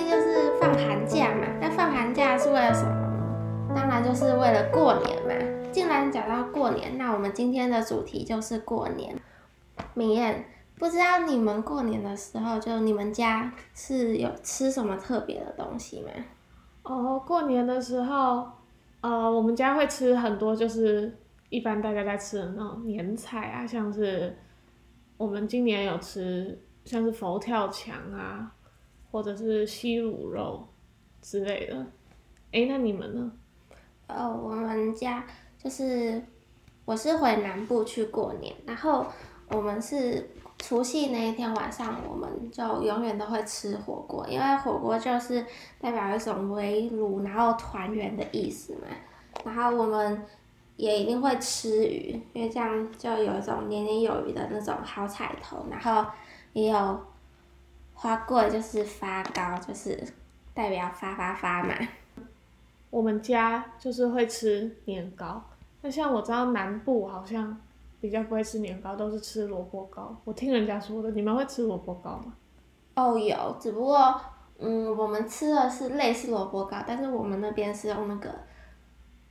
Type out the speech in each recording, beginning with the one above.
就是放寒假嘛，那放寒假是为了什么？当然就是为了过年嘛。既然讲到过年，那我们今天的主题就是过年。明艳，不知道你们过年的时候，就你们家是有吃什么特别的东西吗？哦，过年的时候，呃，我们家会吃很多，就是一般大家在吃的那种年菜啊，像是我们今年有吃，像是佛跳墙啊，或者是西卤肉之类的。诶，那你们呢？哦，我们家就是我是回南部去过年，然后我们是除夕那一天晚上，我们就永远都会吃火锅，因为火锅就是代表一种围炉然后团圆的意思嘛。然后我们也一定会吃鱼，因为这样就有一种年年有余的那种好彩头。然后也有花贵，就是发糕，就是代表发发发嘛。我们家就是会吃年糕，那像我知道南部好像比较不会吃年糕，都是吃萝卜糕。我听人家说的，你们会吃萝卜糕吗？哦，有，只不过，嗯，我们吃的是类似萝卜糕，但是我们那边是用那个，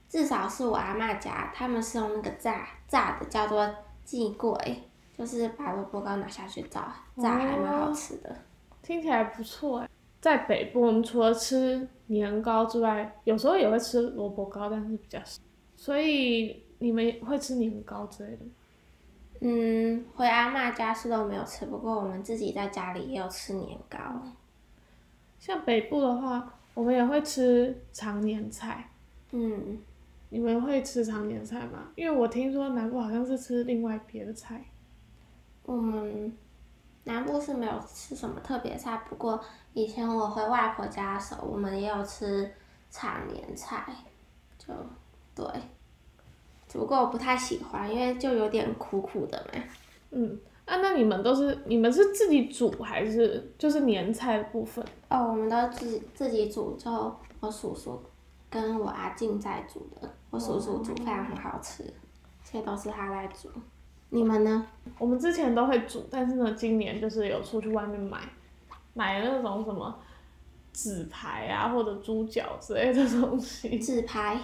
至少是我阿妈家，他们是用那个炸炸的，叫做寄桂，就是把萝卜糕拿下去炸，炸还蛮好吃的。听起来不错哎。在北部，我们除了吃年糕之外，有时候也会吃萝卜糕，但是比较少。所以你们会吃年糕之类的吗？嗯，回阿嬷家是都没有吃，不过我们自己在家里也有吃年糕。像北部的话，我们也会吃常年菜。嗯，你们会吃常年菜吗？因为我听说南部好像是吃另外别的菜。我们南部是没有吃什么特别菜，不过以前我回外婆家的时候，我们也有吃炒年菜，就对，只不过我不太喜欢，因为就有点苦苦的嘛。嗯，啊，那你们都是你们是自己煮还是就是年菜部分？哦，我们都自己自己煮，就我叔叔跟我阿静在煮的。我叔叔煮饭很好吃，这些都是他在煮。你们呢？我们之前都会煮，但是呢，今年就是有出去外面买，买那种什么纸牌啊或者猪脚之类的东西。纸牌。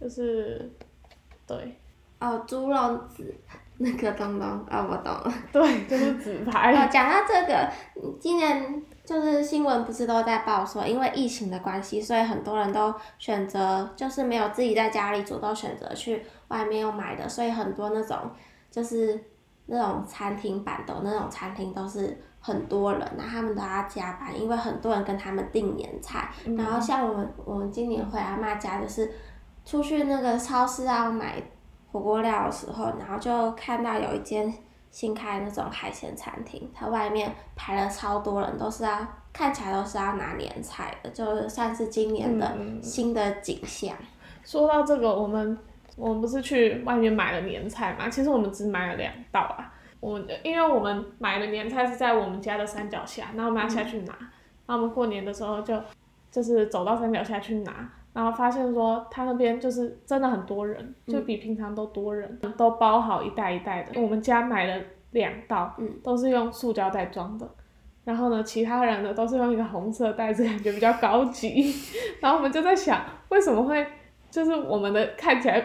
就是，对。哦，猪肉纸那个东东，哦，我懂了。对，就是纸牌。哦，讲到这个，今年就是新闻不是都在报说，因为疫情的关系，所以很多人都选择就是没有自己在家里煮，都选择去外面又买的，所以很多那种就是那种餐厅版的那种餐厅都是很多人，那他们都要加班，因为很多人跟他们订年菜。然后像我们我们今年回阿妈家，就是出去那个超市要买火锅料的时候，然后就看到有一间新开那种海鲜餐厅，它外面排了超多人，都是要看起来都是要拿年菜的，就算是今年的新的景象。说到这个，我们我们不是去外面买了年菜嘛？其实我们只买了两道啊。我们因为我们买的年菜是在我们家的山脚下，然后我们要下去拿。然后我们过年的时候就就是走到山脚下去拿，然后发现说他那边就是真的很多人，就比平常都多人，都包好一袋一袋的。我们家买了两道，都是用塑胶袋装的。然后呢，其他人呢都是用一个红色袋子，感觉比较高级。然后我们就在想，为什么会就是我们的看起来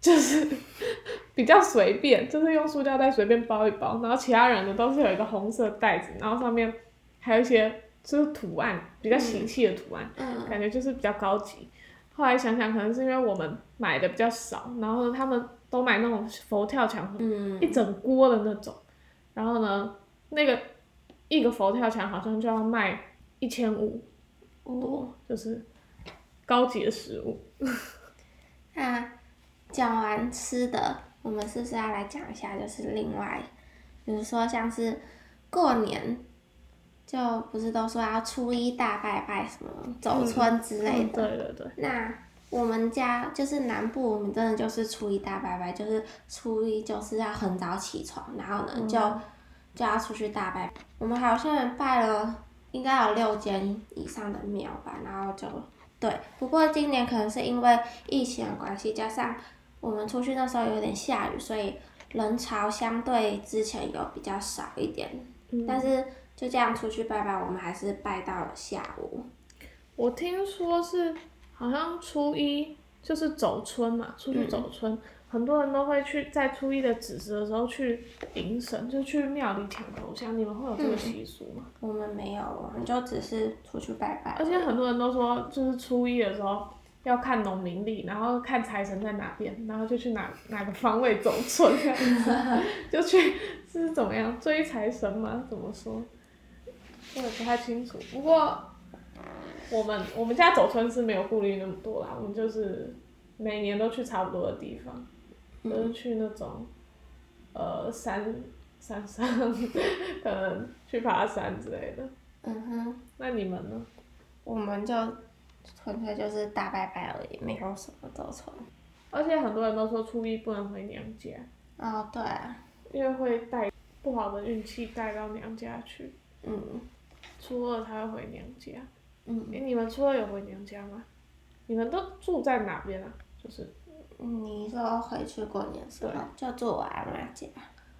就是 比较随便，就是用塑胶袋随便包一包，然后其他人的都是有一个红色袋子，然后上面还有一些就是图案，比较喜气的图案，感觉就是比较高级。后来想想，可能是因为我们买的比较少，然后呢他们都买那种佛跳墙，一整锅的那种，然后呢那个一个佛跳墙好像就要卖一千五多，就是高级的食物。那讲完吃的，我们是不是要来讲一下？就是另外，比如说像是过年，就不是都说要初一大拜拜什么走村之类的。对对对。那我们家就是南部，我们真的就是初一大拜拜，就是初一就是要很早起床，然后呢就就要出去大拜。我们好像拜了应该有六间以上的庙吧，然后就对。不过今年可能是因为疫情的关系，加上我们出去那时候有点下雨，所以人潮相对之前有比较少一点。但是就这样出去拜拜，我们还是拜到了下午。我听说是好像初一就是走春嘛，出去走春，很多人都会去在初一的子时的时候去迎神，就去庙里抢头香。你们会有这个习俗吗？我们没有，我们就只是出去拜拜。而且很多人都说，就是初一的时候要看农民历，然后看财神在哪边，然后就去哪哪个方位走村，就去是怎么样追财神吗？怎么说？我也不太清楚。不过我们我们家走村是没有顾虑那么多啦，我们就是每年都去差不多的地方，都是去那种呃山山上，可能 去爬山之类的。嗯哼，那你们呢？我们就纯粹就是大拜拜而已，没有什么走春。而且很多人都说初一不能回娘家，哦，对啊，因为会带不好的运气带到娘家去，嗯初二才会回娘家。嗯诶，你们初二有回娘家吗？你们都住在哪边啊？就是嗯，你说回去过年的时候就住我阿妈家。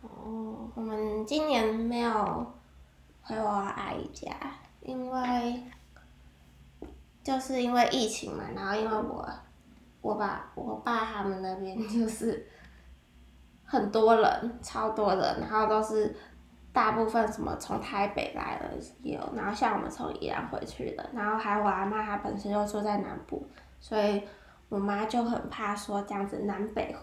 哦，我们今年没有回我阿姨家，因为就是因为疫情嘛，然后因为我我爸我爸他们那边就是 很多人，超多人，然后都是大部分什么从台北来的也有，然后像我们从宜兰回去的，然后还有我阿妈她本身就住在南部，所以我妈就很怕说这样子南北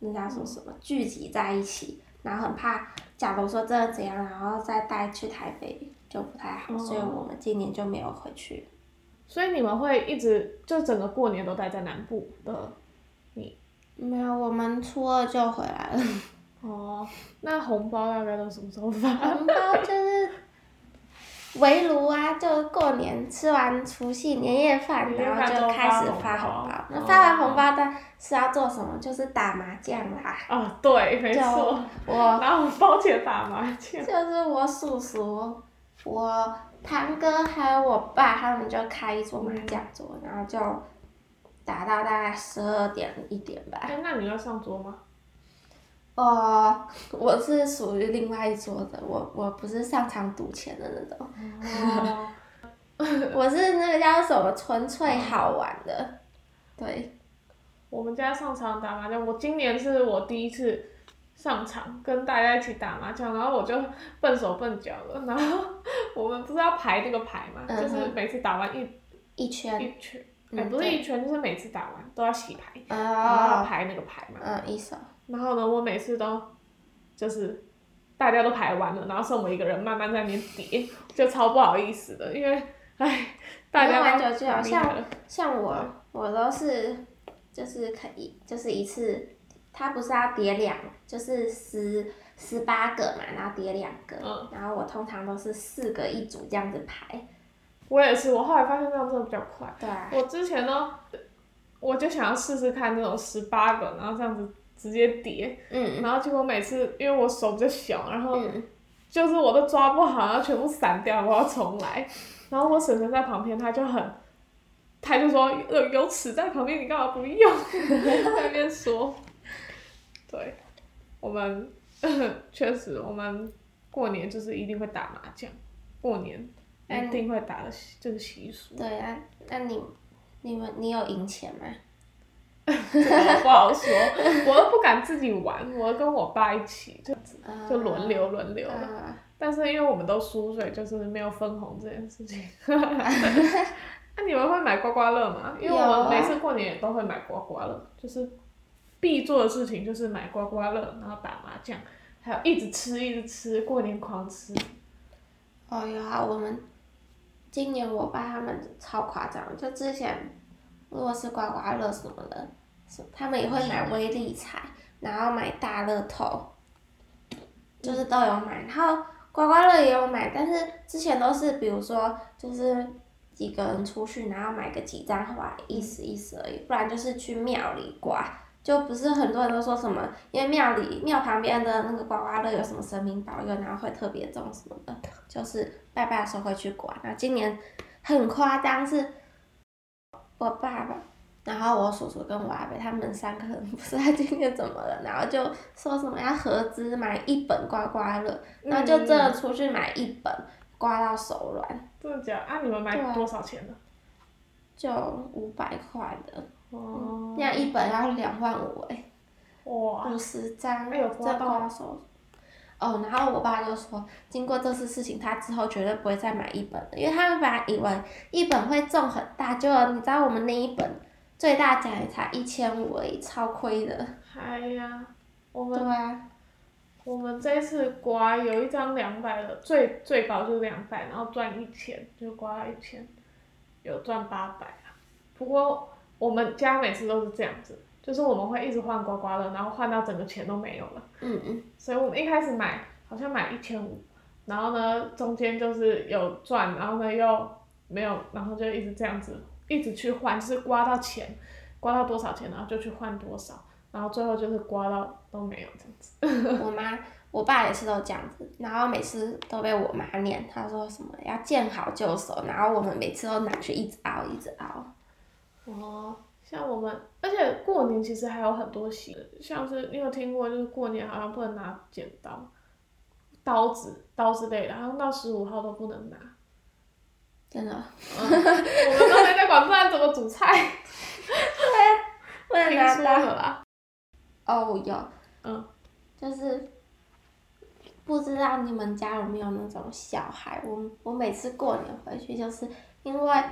人家说什么聚集在一起，然后很怕，假如说真的怎样，然后再带去台北就不太好，哦所以我们今年就没有回去。所以你们会一直就整个过年都待在南部的你？没有，我们初二就回来了。哦，那红包大概都什么时候发？红包就是围炉啊，就过年吃完除夕年夜饭，然后就就开始发红包。那哦发完红包的是要做什么？就是打麻将啦。哦，对，没错，我 拿红包钱打麻将。就是我叔叔、我堂哥还有我爸，他们就开一桌麻将桌，然后就打到大概十二点一点吧。哎，那你要上桌吗？我我是属于另外一桌的，我我不是上场赌钱的那种，哦，我是那个叫什么纯粹好玩的，对，我们家上场打麻将，我今年是我第一次上场跟大家一起打麻将，然后我就笨手笨脚的，然后我们不是要排那个牌嘛，嗯就是每次打完一一圈，一圈，嗯哎、不是一圈，就是每次打完都要洗牌，然后要哦，排那个牌嘛。嗯，一手，然后呢，我每次都就是大家都排完了，然后剩我一个人慢慢在那边叠，就超不好意思的，因为哎，大家都玩久就好像。像我我都是就是可以就是一次，它不是要叠两，就是十十八个嘛，然后叠两个，嗯。然后我通常都是四个一组这样子排，我也是，我后来发现这样真的比较快。对啊，我之前呢，我就想要试试看那种十八个，然后这样子直接叠，嗯。然后结果每次因为我手比较小，然后嗯，就是我都抓不好，然后全部散掉，我要重来。然后我婶婶在旁边，她就很，她就说有有尺在旁边，你干嘛不用？在那边说，对，我们 确实我们过年就是一定会打麻将，过年嗯一定会打的习这个习俗。对啊，那你你们你有赢钱吗？这个不好说，我都不敢自己玩，我跟我爸一起就就轮流轮流但是因为我们都输，所以就是没有分红这件事情。那、你们会买刮刮乐吗？因为我们每次过年也都会买刮刮乐，就是必做的事情就是买刮刮乐，然后打麻将，还有一直吃一直吃，过年狂吃。哦有啊，我们今年我爸他们超夸张，就之前如果是刮刮乐什么的，他们也会买威力彩，然后买大乐透，就是都有买，然后刮刮乐也有买，但是之前都是比如说就是几个人出去，然后买个几张花，意思意思而已，不然就是去庙里刮。就不是很多人都说什么，因为庙里庙旁边的那个刮刮乐有什么神明保佑，然后会特别中什么的，就是拜拜的时候会去刮。然后今年很夸张，是我爸爸，然后我叔叔跟我阿伯他们三个人 不知道今年怎么了，然后就说什么要合资买一本刮刮乐，然后就真的出去买一本。刮到手软，真的假的？啊，你们买多少钱的？就五百块的，哦，那样一本要两万五哎、哇，五十张，再刮到刮手。哦，然后我爸就说，经过这次事情，他之后绝对不会再买一本了，因为他们本来以为一本会中很大，结果你知道我们那一本最大奖也才一千五而已，超亏的。哎呀，我对们啊，我们这次刮有一张两百的，最最高就是两百，然后赚一千，就刮到一千，有赚八百啊。不过我们家每次都是这样子，就是我们会一直换刮刮乐，然后换到整个钱都没有了。嗯嗯，所以我们一开始买好像买一千五，然后呢中间就是有赚，然后呢又没有，然后就一直这样子一直去换，就是刮到钱，刮到多少钱，然后就去换多少，然后最后就是刮到都没有这样子。我妈、我爸也是都这样子，然后每次都被我妈念，她说什么要见好就收，然后我们每次都拿去一直熬，一直熬。哦，像我们，而且过年其实还有很多习，像是你有听过，就是过年好像不能拿剪刀、刀子、刀之类的，好像到十五号都不能拿。真的，嗯，我们都没在管，不然怎么煮菜？不能拿刀。了啦。哦，有，嗯，就是不知道你们家有没有那种小孩？我我每次过年回去，就是因为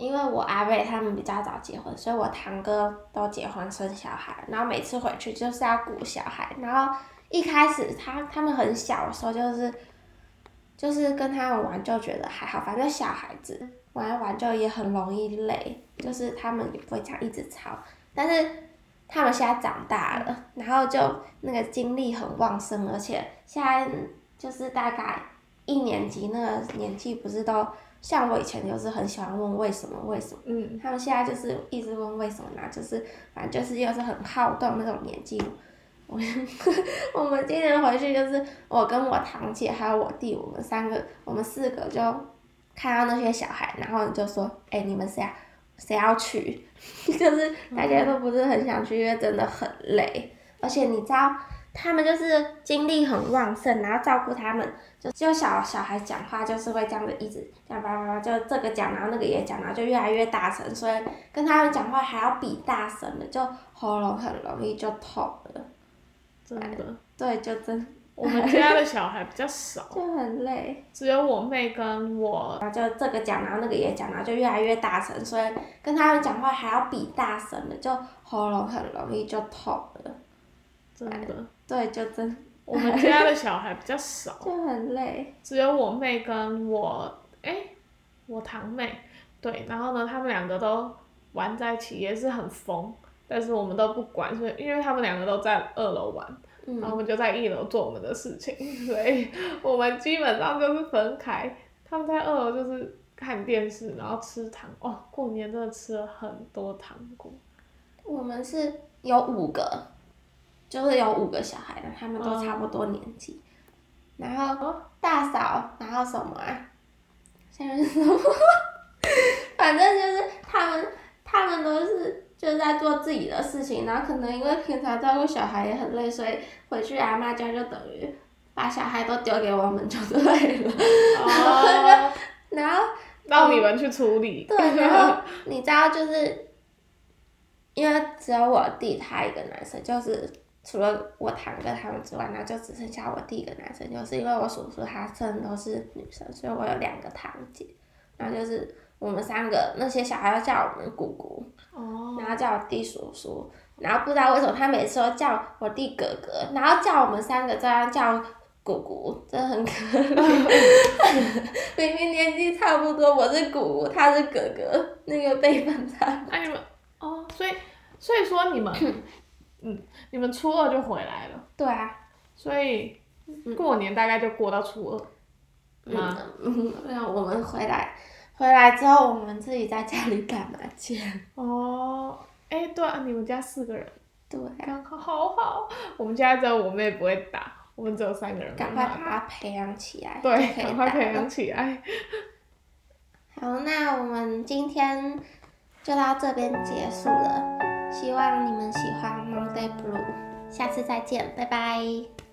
因为我阿伯他们比较早结婚，所以我堂哥都结婚生小孩，然后每次回去就是要顾小孩，然后一开始他他们很小的时候就是就是跟他们玩就觉得还好，反正小孩子玩一玩就也很容易累，就是他们也不会这样一直吵，但是他们现在长大了，然后就那个精力很旺盛，而且现在就是大概一年级那个年纪，不是都像我以前就是很喜欢问为什么为什么，嗯，他们现在就是一直问为什么呢？就是反正就是又是很好动那种年纪。我 我们今年回去就是我跟我堂姐还有我弟，我们三个我们四个就看到那些小孩，然后就说：“哎、你们谁啊？谁要去？” 就是大家都不是很想去，因为真的很累，而且你知道他们就是精力很旺盛，然后照顾他们，就就小小孩讲话就是会这样子一直这样叭叭叭，就这个讲，然后那个也讲，然后就越来越大声，所以跟他们讲话还要比大声的，就喉咙很容易就痛了。真的，对，就真我们家的小孩比较少，就很累，只有我妹跟我，然后就这个讲，然后那个也讲，然后就越来越大声，所以跟他们讲话还要比大声的，就喉咙很容易就痛了。真的，对，就真我们家的小孩比较少，就很累。只有我妹跟我，哎、我堂妹，对，然后呢，他们两个都玩在一起，也是很疯，但是我们都不管，所以因为他们两个都在二楼玩，然后我嗯，们就在一楼做我们的事情，所以我们基本上就是分开。他们在二楼就是看电视，然后吃糖。哦，过年真的吃了很多糖果。我们是有五个，就是有五个小孩的，他们都差不多年纪。然后大嫂，然后什么啊？现在是什么？反正就是他们，他们都是就在做自己的事情，然后可能因为平常照顾小孩也很累，所以回去阿妈家就等于把小孩都丢给我们就对了。哦，然后让你们去处理。对，然后你知道就是，因为只有我弟他一个男生，就是除了我堂哥他们之外，那就只剩下我弟一个男生，就是因为我叔叔他生的都是女生，所以我有两个堂姐，然后就是我们三个那些小孩都叫我们姑姑，哦，然后叫我弟叔叔，然后不知道为什么他每次都叫我弟哥哥，然后叫我们三个这样叫姑姑，真的很可怜。明明年纪差不多，我是姑姑，他是哥哥，那个辈分差。那、你们哦，所以所以说你们 嗯，你们初二就回来了，对啊，所以过年大概就过到初二吗？嗯，没有，我们回来，回来之后我们自己在家里打麻将。哦，哎、对啊，你们家四个人，对啊，刚好好好。我们家只有我妹不会打，我们只有三个人。赶快把它培养起来，对，赶快培养起来。好，那我们今天就到这边结束了，希望你们喜欢 Monday Blue，下次再见，拜拜。